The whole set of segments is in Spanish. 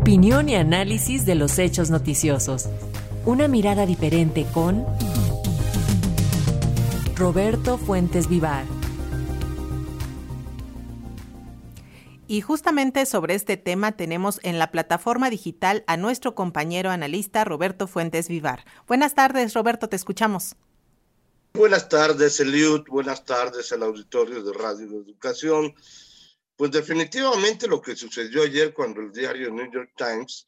Opinión y análisis de los hechos noticiosos. Una mirada diferente con Roberto Fuentes Vivar. Y justamente sobre este tema tenemos en la plataforma digital a nuestro compañero analista Roberto Fuentes Vivar. Buenas tardes, Roberto, te escuchamos. Buenas tardes, Eliud. Buenas tardes al auditorio de Radio de Educación. Pues definitivamente lo que sucedió ayer cuando el diario New York Times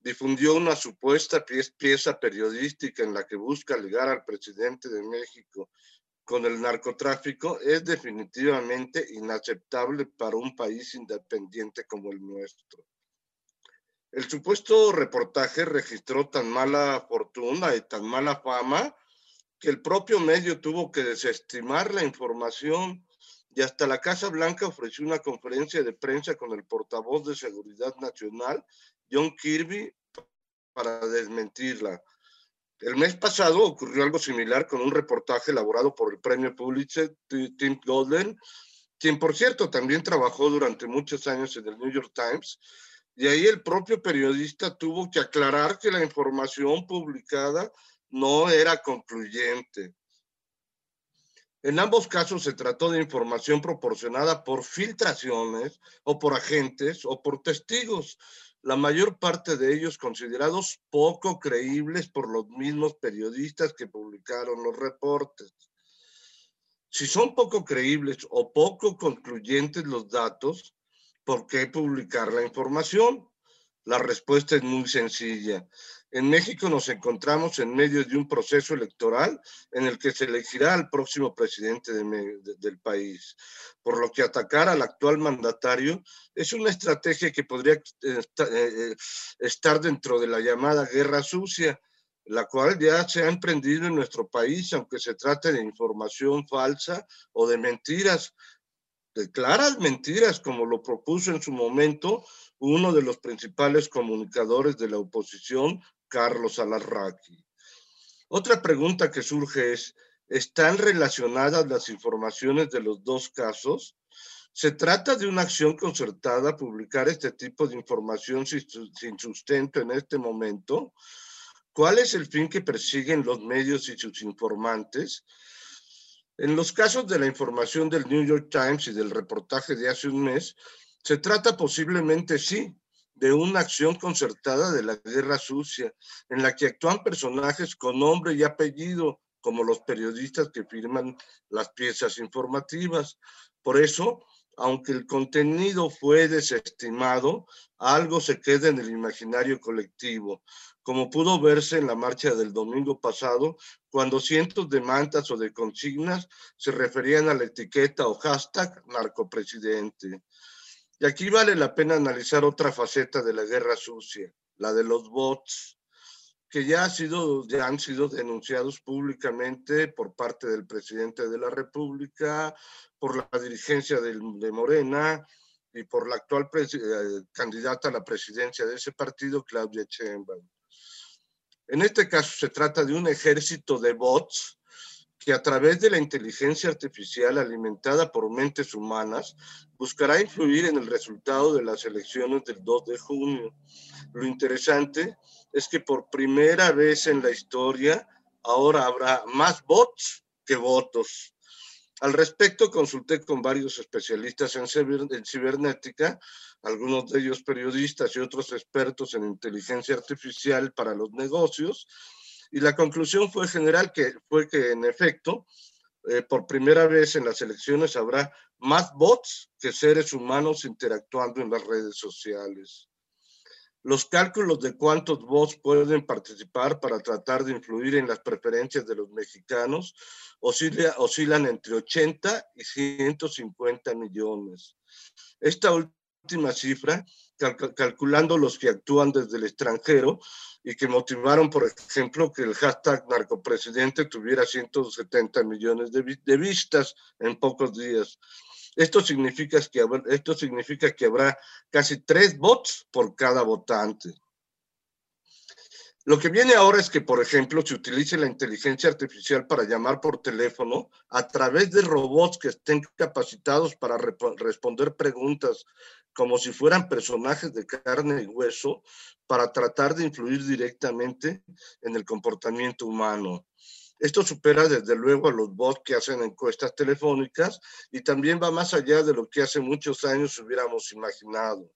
difundió una supuesta pieza periodística en la que busca ligar al presidente de México con el narcotráfico es definitivamente inaceptable para un país independiente como el nuestro. El supuesto reportaje registró tan mala fortuna y tan mala fama que el propio medio tuvo que desestimar la información y hasta la Casa Blanca ofreció una conferencia de prensa con el portavoz de Seguridad Nacional, John Kirby, para desmentirla. El mes pasado ocurrió algo similar con un reportaje elaborado por el premio Pulitzer, Tim Golden, quien por cierto también trabajó durante muchos años en el New York Times, y ahí el propio periodista tuvo que aclarar que la información publicada no era concluyente. En ambos casos se trató de información proporcionada por filtraciones o por agentes o por testigos, la mayor parte de ellos considerados poco creíbles por los mismos periodistas que publicaron los reportes. Si son poco creíbles o poco concluyentes los datos, ¿por qué publicar la información? La respuesta es muy sencilla. En México nos encontramos en medio de un proceso electoral en el que se elegirá al próximo presidente del país, por lo que atacar al actual mandatario es una estrategia que podría eh, eh, estar dentro de la llamada guerra sucia, la cual ya se ha emprendido en nuestro país, aunque se trate de información falsa o de mentiras, de claras mentiras, como lo propuso en su momento uno de los principales comunicadores de la oposición, Carlos Alarraqui. Otra pregunta que surge es, ¿están relacionadas las informaciones de los dos casos? ¿Se trata de una acción concertada publicar este tipo de información sin sustento en este momento? ¿Cuál es el fin que persiguen los medios y sus informantes? En los casos de la información del New York Times y del reportaje de hace un mes, se trata posiblemente sí de una acción concertada de la guerra sucia, en la que actúan personajes con nombre y apellido, como los periodistas que firman las piezas informativas. Por eso, aunque el contenido fue desestimado, algo se queda en el imaginario colectivo, como pudo verse en la marcha del domingo pasado, cuando cientos de mantas o de consignas se referían a la etiqueta o hashtag narcopresidente. Y aquí vale la pena analizar otra faceta de la guerra sucia, la de los bots, que ya, ha sido, ya han sido denunciados públicamente por parte del presidente de la República, por la dirigencia de, Morena y por la actual eh, candidata a la presidencia de ese partido, Claudia Sheinbaum. En este caso se trata de un ejército de bots que a través de la inteligencia artificial alimentada por mentes humanas buscará influir en el resultado de las elecciones del 2 de junio. Lo interesante es que por primera vez en la historia ahora habrá más bots que votos. Al respecto, consulté con varios especialistas en, cibernética, algunos de ellos periodistas y otros expertos en inteligencia artificial para los negocios, y la conclusión fue general que fue que en efecto, eh, por primera vez en las elecciones habrá más bots que seres humanos interactuando en las redes sociales. Los cálculos de cuántos bots pueden participar para tratar de influir en las preferencias de los mexicanos oscilan entre 80 y 150 millones. Esta última cifra, calculando los que actúan desde el extranjero, y que motivaron, por ejemplo, que el hashtag narcopresidente tuviera 170 millones de, vistas en pocos días. Esto significa, que, esto significa que habrá casi tres bots por cada votante. Lo que viene ahora es que, por ejemplo, se utilice la inteligencia artificial para llamar por teléfono a través de robots que estén capacitados para responder preguntas como si fueran personajes de carne y hueso para tratar de influir directamente en el comportamiento humano. Esto supera desde luego a los bots que hacen encuestas telefónicas y también va más allá de lo que hace muchos años hubiéramos imaginado.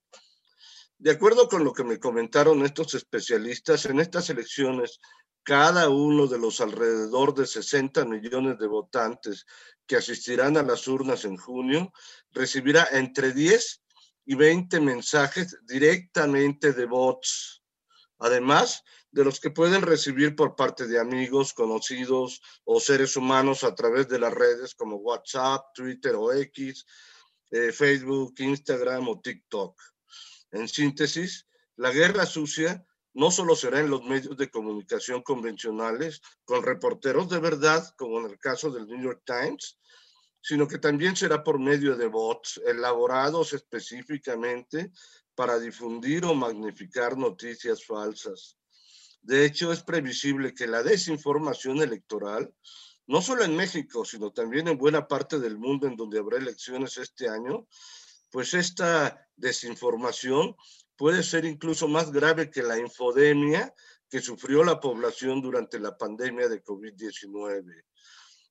De acuerdo con lo que me comentaron estos especialistas, en estas elecciones, cada uno de los alrededor de 60 millones de votantes que asistirán a las urnas en junio recibirá entre 10 y 20 mensajes directamente de bots, además de los que pueden recibir por parte de amigos, conocidos o seres humanos a través de las redes como WhatsApp, Twitter o X, eh, Facebook, Instagram o TikTok. En síntesis, la guerra sucia no solo será en los medios de comunicación convencionales, con reporteros de verdad, como en el caso del New York Times, sino que también será por medio de bots elaborados específicamente para difundir o magnificar noticias falsas. De hecho, es previsible que la desinformación electoral, no solo en México, sino también en buena parte del mundo en donde habrá elecciones este año, pues esta desinformación puede ser incluso más grave que la infodemia que sufrió la población durante la pandemia de COVID-19.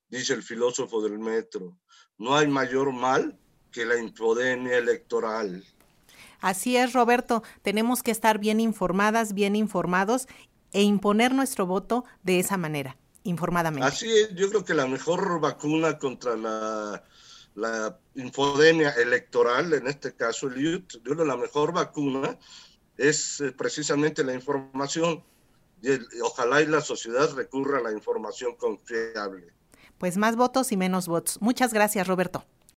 Dice el filósofo del metro, no hay mayor mal que la infodemia electoral. Así es, Roberto, tenemos que estar bien informadas, bien informados e imponer nuestro voto de esa manera, informadamente. Así es, yo creo que la mejor vacuna contra la la infodemia electoral, en este caso el youth, yo la mejor vacuna es eh, precisamente la información. Y, ojalá y la sociedad recurra a la información confiable. Pues más votos y menos votos. Muchas gracias, Roberto.